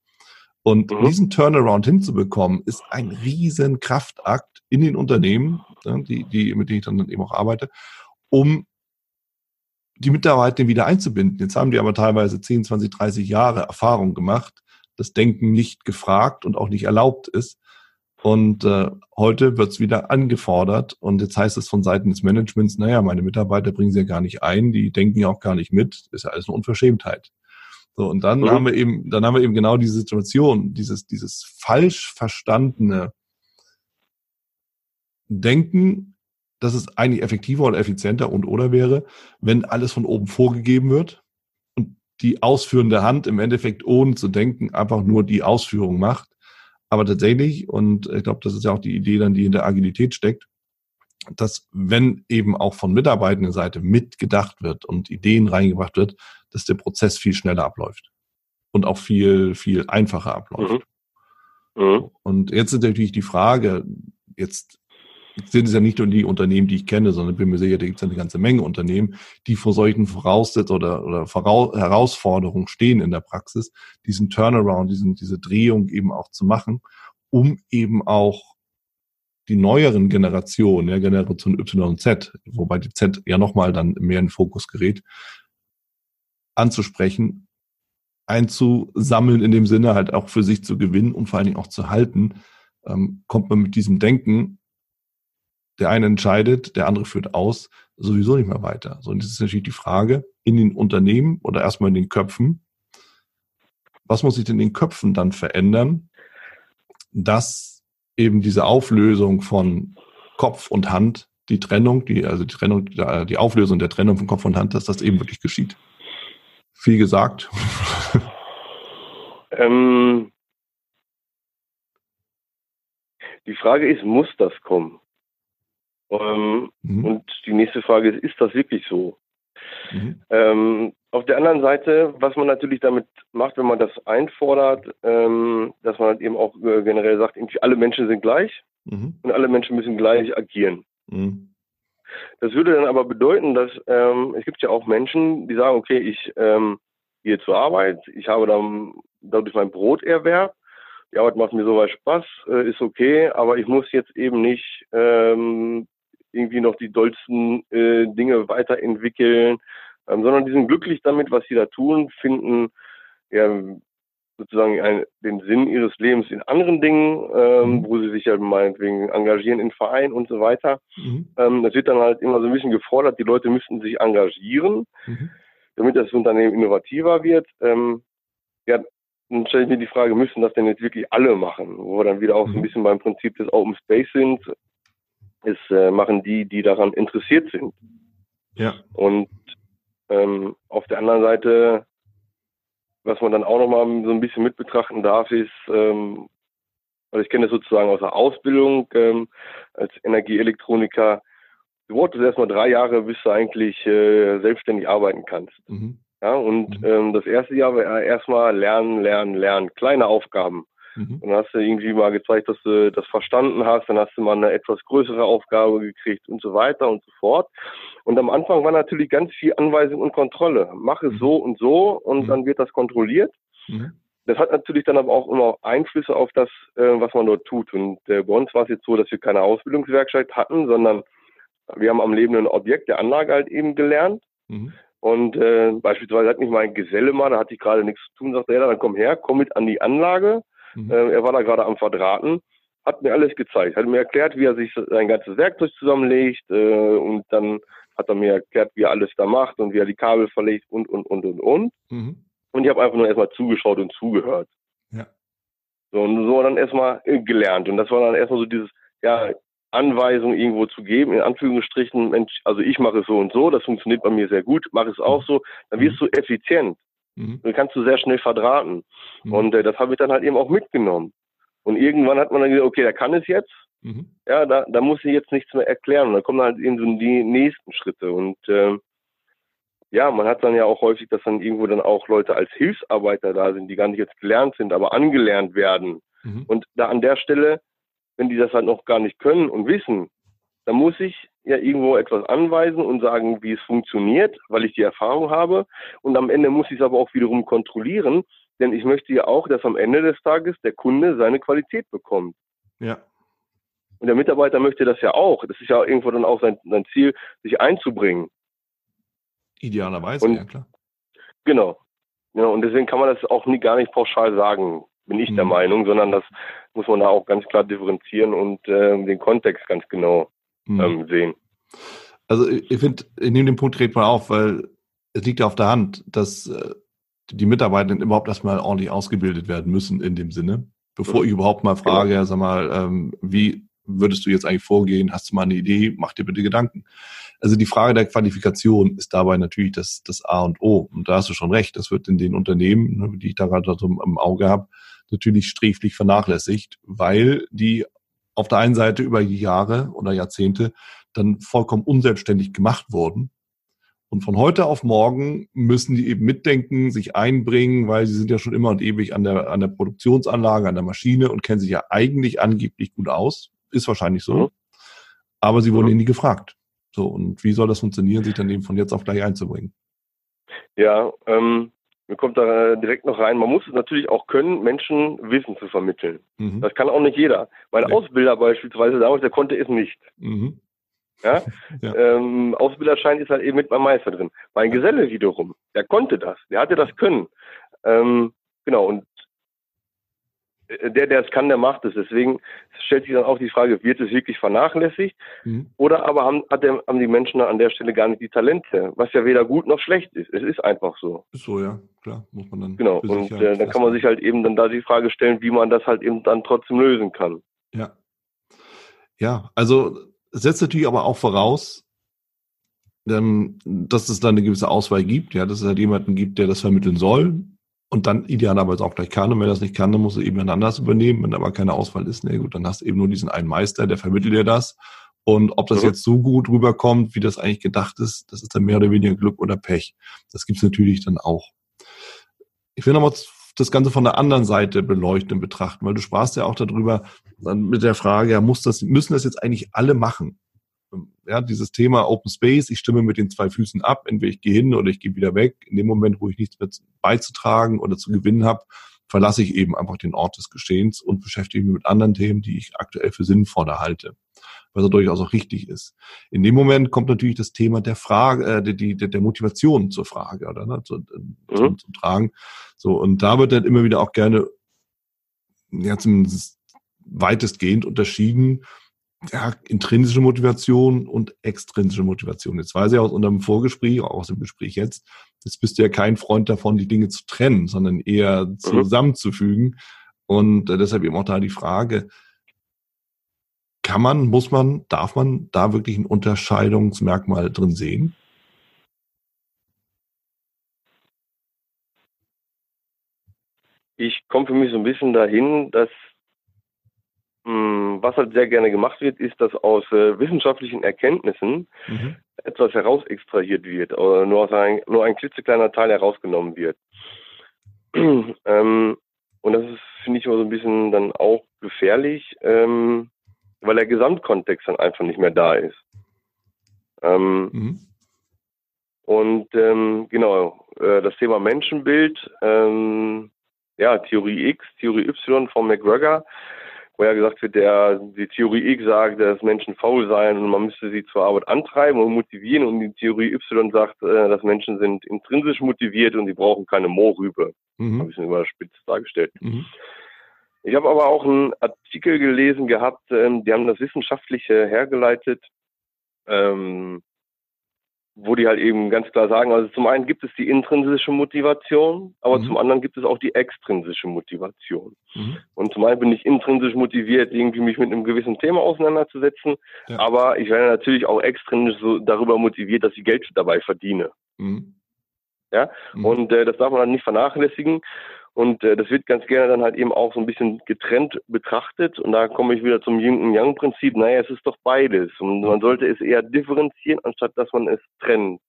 Und mhm. diesen Turnaround hinzubekommen, ist ein riesen Kraftakt in den Unternehmen, die, die, mit denen ich dann eben auch arbeite, um die Mitarbeiter wieder einzubinden. Jetzt haben die aber teilweise 10, 20, 30 Jahre Erfahrung gemacht, dass Denken nicht gefragt und auch nicht erlaubt ist. Und äh, heute wird es wieder angefordert. Und jetzt heißt es von Seiten des Managements, naja, meine Mitarbeiter bringen sie ja gar nicht ein, die denken ja auch gar nicht mit. ist ja alles eine Unverschämtheit. So, und dann mhm. haben wir eben, dann haben wir eben genau diese Situation, dieses, dieses falsch verstandene Denken, dass es eigentlich effektiver oder effizienter und oder wäre, wenn alles von oben vorgegeben wird und die ausführende Hand im Endeffekt ohne zu denken einfach nur die Ausführung macht. Aber tatsächlich, und ich glaube, das ist ja auch die Idee dann, die in der Agilität steckt, dass wenn eben auch von mitarbeitender Seite mitgedacht wird und Ideen reingebracht wird, dass der Prozess viel schneller abläuft und auch viel, viel einfacher abläuft. Mhm. Mhm. Und jetzt ist natürlich die Frage, jetzt sind es ja nicht nur die Unternehmen, die ich kenne, sondern bin mir sicher, da gibt es eine ganze Menge Unternehmen, die vor solchen Voraussetzungen oder, oder Voraus Herausforderungen stehen in der Praxis, diesen Turnaround, diesen, diese Drehung eben auch zu machen, um eben auch die neueren Generationen, ja, Generation Y und Z, wobei die Z ja nochmal dann mehr in den Fokus gerät, anzusprechen, einzusammeln in dem Sinne, halt auch für sich zu gewinnen und vor allen Dingen auch zu halten, ähm, kommt man mit diesem Denken, der eine entscheidet, der andere führt aus, sowieso nicht mehr weiter. So, und das ist natürlich die Frage in den Unternehmen oder erstmal in den Köpfen, was muss sich denn in den Köpfen dann verändern, dass eben diese Auflösung von Kopf und Hand, die Trennung, die, also die Trennung, die Auflösung der Trennung von Kopf und Hand, dass das eben wirklich geschieht viel gesagt? ähm, die Frage ist, muss das kommen? Ähm, mhm. Und die nächste Frage ist, ist das wirklich so? Mhm. Ähm, auf der anderen Seite, was man natürlich damit macht, wenn man das einfordert, ähm, dass man halt eben auch äh, generell sagt, alle Menschen sind gleich mhm. und alle Menschen müssen gleich agieren. Mhm. Das würde dann aber bedeuten, dass ähm, es gibt ja auch Menschen, die sagen, okay, ich ähm, gehe zur Arbeit, ich habe dann dadurch mein Broterwerb, die Arbeit macht mir soweit Spaß, äh, ist okay, aber ich muss jetzt eben nicht ähm, irgendwie noch die dollsten äh, Dinge weiterentwickeln, ähm, sondern die sind glücklich damit, was sie da tun, finden ja, sozusagen ein, den Sinn ihres Lebens in anderen Dingen, ähm, mhm. wo sie sich ja meinetwegen engagieren in Vereinen und so weiter. Mhm. Ähm, das wird dann halt immer so ein bisschen gefordert, die Leute müssten sich engagieren, mhm. damit das Unternehmen innovativer wird. Ähm, ja, dann stelle ich mir die Frage, müssen das denn jetzt wirklich alle machen? Wo wir dann wieder auch so ein mhm. bisschen beim Prinzip des Open Space sind, ist, äh, machen die, die daran interessiert sind. Ja. Und ähm, auf der anderen Seite was man dann auch nochmal so ein bisschen mit betrachten darf, ist, ähm, also ich kenne das sozusagen aus der Ausbildung ähm, als Energieelektroniker, du brauchst erstmal drei Jahre, bis du eigentlich äh, selbstständig arbeiten kannst. Mhm. Ja, und mhm. ähm, das erste Jahr war erstmal lernen, lernen, lernen, kleine Aufgaben. Mhm. Dann hast du irgendwie mal gezeigt, dass du das verstanden hast, dann hast du mal eine etwas größere Aufgabe gekriegt und so weiter und so fort. Und am Anfang war natürlich ganz viel Anweisung und Kontrolle. Mach es mhm. so und so und mhm. dann wird das kontrolliert. Mhm. Das hat natürlich dann aber auch immer Einflüsse auf das, äh, was man dort tut. Und äh, bei uns war es jetzt so, dass wir keine Ausbildungswerkstatt hatten, sondern wir haben am lebenden Objekt der Anlage halt eben gelernt. Mhm. Und äh, beispielsweise hat mich mein Geselle mal, da hatte ich gerade nichts zu tun, sagte er, dann komm her, komm mit an die Anlage. Mhm. Äh, er war da gerade am Verdrahten, hat mir alles gezeigt, hat mir erklärt, wie er sich sein ganzes Werkzeug zusammenlegt äh, und dann hat er mir erklärt, wie er alles da macht und wie er die Kabel verlegt und, und, und, und, und. Mhm. Und ich habe einfach nur erstmal zugeschaut und zugehört. Ja. So, und so dann erstmal äh, gelernt. Und das war dann erstmal so dieses, ja, Anweisung irgendwo zu geben, in Anführungsstrichen, Mensch, also ich mache es so und so, das funktioniert bei mir sehr gut, mache es auch so, dann wirst du effizient. Mhm. Dann kannst du sehr schnell verdrahten. Mhm. Und äh, das habe ich dann halt eben auch mitgenommen. Und irgendwann hat man dann gesagt, okay, der kann es jetzt. Mhm. Ja, da, da muss ich jetzt nichts mehr erklären. Und dann kommen halt eben so die nächsten Schritte. Und äh, ja, man hat dann ja auch häufig, dass dann irgendwo dann auch Leute als Hilfsarbeiter da sind, die gar nicht jetzt gelernt sind, aber angelernt werden. Mhm. Und da an der Stelle, wenn die das halt noch gar nicht können und wissen, dann muss ich ja irgendwo etwas anweisen und sagen, wie es funktioniert, weil ich die Erfahrung habe. Und am Ende muss ich es aber auch wiederum kontrollieren, denn ich möchte ja auch, dass am Ende des Tages der Kunde seine Qualität bekommt. Ja. Und der Mitarbeiter möchte das ja auch. Das ist ja irgendwo dann auch sein, sein Ziel, sich einzubringen. Idealerweise, und, ja klar. Genau. Ja, und deswegen kann man das auch nie, gar nicht pauschal sagen, bin ich mhm. der Meinung, sondern das muss man da auch ganz klar differenzieren und äh, den Kontext ganz genau mhm. ähm, sehen. Also ich finde, ich nehme den Punkt direkt mal auf, weil es liegt ja auf der Hand, dass äh, die Mitarbeitenden überhaupt erstmal ordentlich ausgebildet werden müssen in dem Sinne. Bevor ich überhaupt mal genau. frage, genau. sag mal, ähm, wie würdest du jetzt eigentlich vorgehen? Hast du mal eine Idee? Mach dir bitte Gedanken. Also die Frage der Qualifikation ist dabei natürlich das, das A und O. Und da hast du schon recht. Das wird in den Unternehmen, ne, die ich da gerade so im Auge habe, natürlich sträflich vernachlässigt, weil die auf der einen Seite über Jahre oder Jahrzehnte dann vollkommen unselbstständig gemacht wurden und von heute auf morgen müssen die eben mitdenken, sich einbringen, weil sie sind ja schon immer und ewig an der, an der Produktionsanlage, an der Maschine und kennen sich ja eigentlich angeblich gut aus. Ist wahrscheinlich so. Mhm. Aber sie wurden mhm. nie gefragt. So, und wie soll das funktionieren, sich dann eben von jetzt auf gleich einzubringen? Ja, ähm, mir kommt da direkt noch rein, man muss es natürlich auch können, Menschen Wissen zu vermitteln. Mhm. Das kann auch nicht jeder. Mein nee. Ausbilder beispielsweise damals, der konnte es nicht. Mhm. Ja? ja. Ähm, Ausbilderschein ist halt eben mit beim Meister drin. Mein Geselle wiederum, der konnte das, der hatte das Können. Ähm, genau, und äh, der, der es kann, der macht es. Deswegen stellt sich dann auch die Frage, wird es wirklich vernachlässigt? Mhm. Oder aber haben, hat der, haben die Menschen an der Stelle gar nicht die Talente, was ja weder gut noch schlecht ist. Es ist einfach so. Ist so, ja, klar, muss man dann. Genau, und äh, dann kann man sich halt eben dann da die Frage stellen, wie man das halt eben dann trotzdem lösen kann. Ja. Ja, also setzt natürlich aber auch voraus, ähm, dass es da eine gewisse Auswahl gibt, ja, dass es halt jemanden gibt, der das vermitteln soll und dann idealerweise auch gleich kann. Und wenn er das nicht kann, dann muss er eben jemand anders übernehmen. Wenn aber keine Auswahl ist, na gut, dann hast du eben nur diesen einen Meister, der vermittelt dir das. Und ob das mhm. jetzt so gut rüberkommt, wie das eigentlich gedacht ist, das ist dann mehr oder weniger Glück oder Pech. Das gibt's natürlich dann auch. Ich will nochmal das Ganze von der anderen Seite beleuchten und betrachten, weil du sprachst ja auch darüber dann mit der Frage, ja, muss das, müssen das jetzt eigentlich alle machen? Ja, dieses Thema Open Space, ich stimme mit den zwei Füßen ab, entweder ich gehe hin oder ich gehe wieder weg. In dem Moment, wo ich nichts mehr beizutragen oder zu gewinnen habe, verlasse ich eben einfach den Ort des Geschehens und beschäftige mich mit anderen Themen, die ich aktuell für sinnvoller halte was ja durchaus auch richtig ist. In dem Moment kommt natürlich das Thema der Frage, äh, die, die, der Motivation zur Frage oder ne, zu, äh, mhm. zum, zum Tragen. So, und da wird dann immer wieder auch gerne ja, zumindest weitestgehend unterschieden, ja, intrinsische Motivation und extrinsische Motivation. Jetzt weiß ich aus unserem Vorgespräch, auch aus dem Gespräch jetzt, jetzt bist du ja kein Freund davon, die Dinge zu trennen, sondern eher mhm. zusammenzufügen. Und äh, deshalb eben auch da die Frage, kann man, muss man, darf man da wirklich ein Unterscheidungsmerkmal drin sehen? Ich komme für mich so ein bisschen dahin, dass was halt sehr gerne gemacht wird, ist, dass aus äh, wissenschaftlichen Erkenntnissen mhm. etwas herausextrahiert wird, oder nur, ein, nur ein klitzekleiner Teil herausgenommen wird. ähm, und das ist, finde ich, immer so ein bisschen dann auch gefährlich, ähm, weil der Gesamtkontext dann einfach nicht mehr da ist. Ähm, mhm. Und ähm, genau, äh, das Thema Menschenbild, ähm, ja, Theorie X, Theorie Y von McGregor, wo ja gesagt wird, der, die Theorie X sagt, dass Menschen faul seien und man müsste sie zur Arbeit antreiben und motivieren und die Theorie Y sagt, äh, dass Menschen sind intrinsisch motiviert und sie brauchen keine Mohrrübe. Mhm. Habe ich überspitzt dargestellt. Mhm. Ich habe aber auch einen Artikel gelesen gehabt, ähm, die haben das Wissenschaftliche hergeleitet, ähm, wo die halt eben ganz klar sagen, also zum einen gibt es die intrinsische Motivation, aber mhm. zum anderen gibt es auch die extrinsische Motivation. Mhm. Und zum einen bin ich intrinsisch motiviert, irgendwie mich mit einem gewissen Thema auseinanderzusetzen, ja. aber ich werde natürlich auch extrinsisch so darüber motiviert, dass ich Geld dabei verdiene. Mhm. Ja, mhm. und äh, das darf man dann nicht vernachlässigen. Und äh, das wird ganz gerne dann halt eben auch so ein bisschen getrennt betrachtet. Und da komme ich wieder zum Yin und Yang-Prinzip. Naja, es ist doch beides. Und man sollte es eher differenzieren, anstatt dass man es trennt.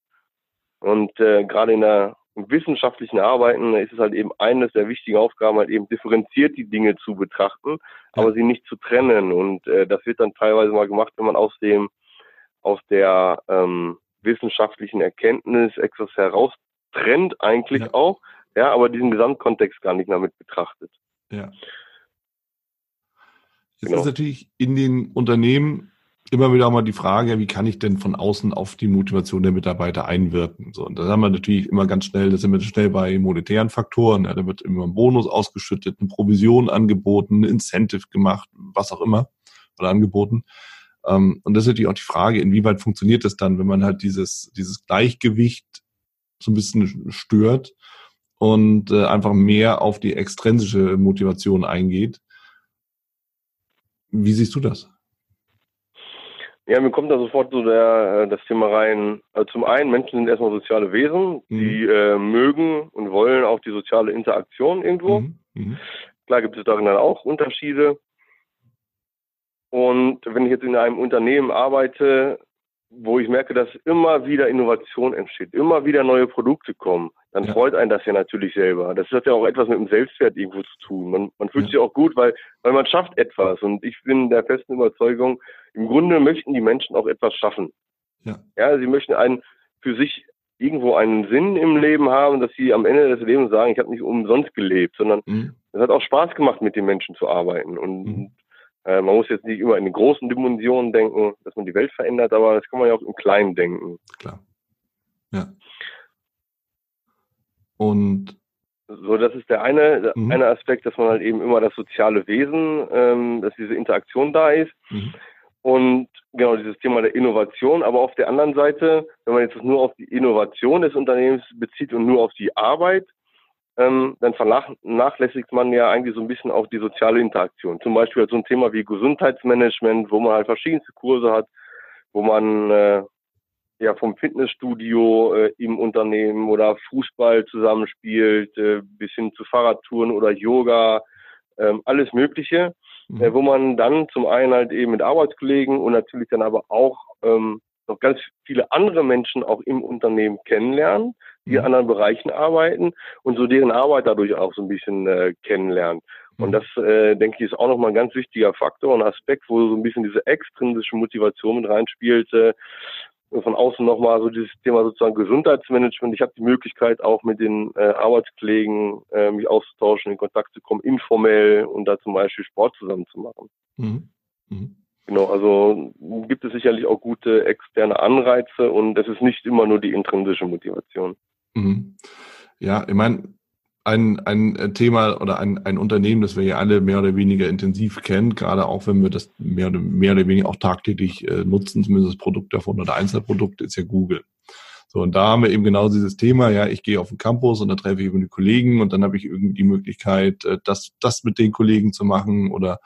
Und äh, gerade in der wissenschaftlichen Arbeiten ist es halt eben eines der wichtigen Aufgaben, halt eben differenziert die Dinge zu betrachten, aber sie nicht zu trennen. Und äh, das wird dann teilweise mal gemacht, wenn man aus dem, aus der ähm, wissenschaftlichen Erkenntnis etwas heraus trennt eigentlich ja. auch ja, aber diesen Gesamtkontext gar nicht mehr mit betrachtet. Ja. Jetzt genau. ist natürlich in den Unternehmen immer wieder mal die Frage, wie kann ich denn von außen auf die Motivation der Mitarbeiter einwirken? So, und da haben wir natürlich immer ganz schnell, da sind wir schnell bei monetären Faktoren. Ja, da wird immer ein Bonus ausgeschüttet, eine Provision angeboten, ein Incentive gemacht, was auch immer, oder angeboten. Ähm, und das ist natürlich auch die Frage, inwieweit funktioniert das dann, wenn man halt dieses, dieses Gleichgewicht so ein bisschen stört und äh, einfach mehr auf die extrinsische Motivation eingeht. Wie siehst du das? Ja, mir kommt da sofort so der, äh, das Thema rein. Also zum einen, Menschen sind erstmal soziale Wesen, mhm. die äh, mögen und wollen auch die soziale Interaktion irgendwo. Mhm. Mhm. Klar gibt es darin dann auch Unterschiede. Und wenn ich jetzt in einem Unternehmen arbeite, wo ich merke, dass immer wieder Innovation entsteht, immer wieder neue Produkte kommen, dann ja. freut einen das ja natürlich selber. Das hat ja auch etwas mit dem Selbstwert irgendwo zu tun. Man, man fühlt ja. sich auch gut, weil, weil man schafft etwas. Und ich bin der festen Überzeugung, im Grunde möchten die Menschen auch etwas schaffen. Ja, ja sie möchten einen für sich irgendwo einen Sinn im Leben haben, dass sie am Ende des Lebens sagen, ich habe nicht umsonst gelebt, sondern mhm. es hat auch Spaß gemacht, mit den Menschen zu arbeiten. Und mhm. Äh, man muss jetzt nicht immer in den großen Dimensionen denken, dass man die Welt verändert, aber das kann man ja auch im Kleinen denken. Klar. Ja. Und so, das ist der eine, mhm. eine Aspekt, dass man halt eben immer das soziale Wesen, ähm, dass diese Interaktion da ist. Mhm. Und genau dieses Thema der Innovation, aber auf der anderen Seite, wenn man jetzt nur auf die Innovation des Unternehmens bezieht und nur auf die Arbeit, ähm, dann vernachlässigt man ja eigentlich so ein bisschen auch die soziale Interaktion. Zum Beispiel so ein Thema wie Gesundheitsmanagement, wo man halt verschiedenste Kurse hat, wo man äh, ja vom Fitnessstudio äh, im Unternehmen oder Fußball zusammenspielt, äh, bis hin zu Fahrradtouren oder Yoga, äh, alles Mögliche, mhm. äh, wo man dann zum einen halt eben mit Arbeitskollegen und natürlich dann aber auch ähm, noch ganz viele andere Menschen auch im Unternehmen kennenlernen, die in mhm. anderen Bereichen arbeiten und so deren Arbeit dadurch auch so ein bisschen äh, kennenlernen. Und mhm. das, äh, denke ich, ist auch nochmal ein ganz wichtiger Faktor und Aspekt, wo so ein bisschen diese extrinsische Motivation mit reinspielt. Äh, von außen nochmal so dieses Thema sozusagen Gesundheitsmanagement. Ich habe die Möglichkeit auch mit den äh, Arbeitskollegen äh, mich auszutauschen, in Kontakt zu kommen, informell und da zum Beispiel Sport zusammen zu machen. Mhm. Mhm. Genau, also gibt es sicherlich auch gute externe Anreize und es ist nicht immer nur die intrinsische Motivation. Mhm. Ja, ich meine, ein, ein Thema oder ein, ein Unternehmen, das wir ja alle mehr oder weniger intensiv kennen, gerade auch wenn wir das mehr oder, mehr oder weniger auch tagtäglich äh, nutzen, zumindest das Produkt davon oder Einzelprodukt, ist ja Google. So, und da haben wir eben genau dieses Thema, ja, ich gehe auf den Campus und da treffe ich eben die Kollegen und dann habe ich irgendwie die Möglichkeit, äh, das, das mit den Kollegen zu machen oder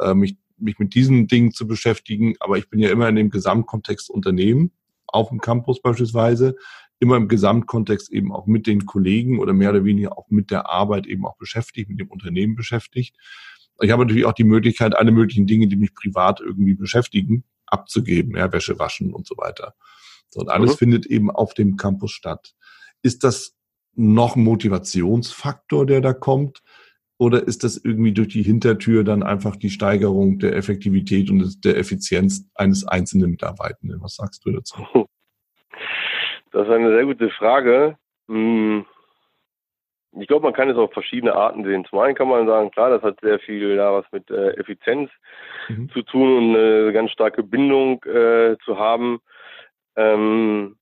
äh, mich, mich mit diesen Dingen zu beschäftigen. Aber ich bin ja immer in dem Gesamtkontext Unternehmen, auf dem Campus beispielsweise, immer im Gesamtkontext eben auch mit den Kollegen oder mehr oder weniger auch mit der Arbeit eben auch beschäftigt, mit dem Unternehmen beschäftigt. Ich habe natürlich auch die Möglichkeit, alle möglichen Dinge, die mich privat irgendwie beschäftigen, abzugeben, ja, Wäsche waschen und so weiter. So, und alles mhm. findet eben auf dem Campus statt. Ist das noch ein Motivationsfaktor, der da kommt? Oder ist das irgendwie durch die Hintertür dann einfach die Steigerung der Effektivität und der Effizienz eines einzelnen Mitarbeitenden? Was sagst du dazu? Das ist eine sehr gute Frage. Hm. Ich glaube, man kann es auf verschiedene Arten sehen. Zum einen kann man sagen, klar, das hat sehr viel da was mit äh, Effizienz mhm. zu tun und eine ganz starke Bindung äh, zu haben. Ähm,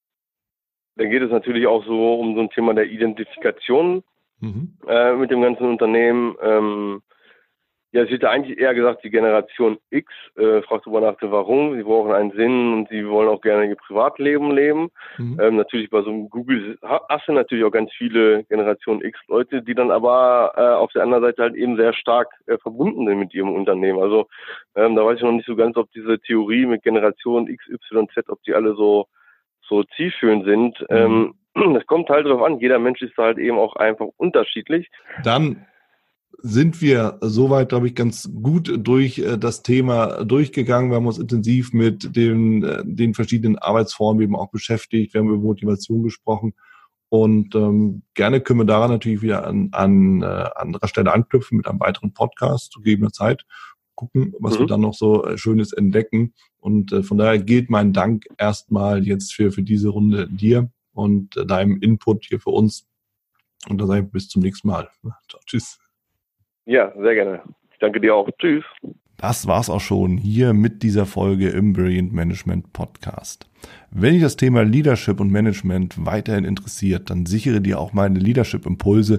dann geht es natürlich auch so um so ein Thema der Identifikation mhm. äh, mit dem ganzen Unternehmen. Ähm, Ja, es wird ja eigentlich eher gesagt, die Generation X äh, fragt darüber nach, warum. Sie brauchen einen Sinn und sie wollen auch gerne ihr Privatleben leben. Mhm. Ähm, natürlich bei so einem Google hast du natürlich auch ganz viele Generation X-Leute, die dann aber äh, auf der anderen Seite halt eben sehr stark äh, verbunden sind mit ihrem Unternehmen. Also ähm, da weiß ich noch nicht so ganz, ob diese Theorie mit Generation X, Y, Z, ob die alle so so zielführend sind. Mhm. Ähm, es kommt halt darauf an, jeder Mensch ist halt eben auch einfach unterschiedlich. Dann sind wir soweit, glaube ich, ganz gut durch äh, das Thema durchgegangen. Wir haben uns intensiv mit den, äh, den verschiedenen Arbeitsformen eben auch beschäftigt. Wir haben über Motivation gesprochen. Und ähm, gerne können wir daran natürlich wieder an, an äh, anderer Stelle anknüpfen mit einem weiteren Podcast zu gegebener Zeit. Gucken, was mhm. wir dann noch so äh, Schönes entdecken. Und äh, von daher gilt mein Dank erstmal jetzt für, für diese Runde dir und deinem Input hier für uns. Und dann sage ich bis zum nächsten Mal. Ciao, tschüss. Ja, sehr gerne. Ich danke dir auch. Tschüss. Das war's auch schon hier mit dieser Folge im Brilliant Management Podcast. Wenn dich das Thema Leadership und Management weiterhin interessiert, dann sichere dir auch meine Leadership Impulse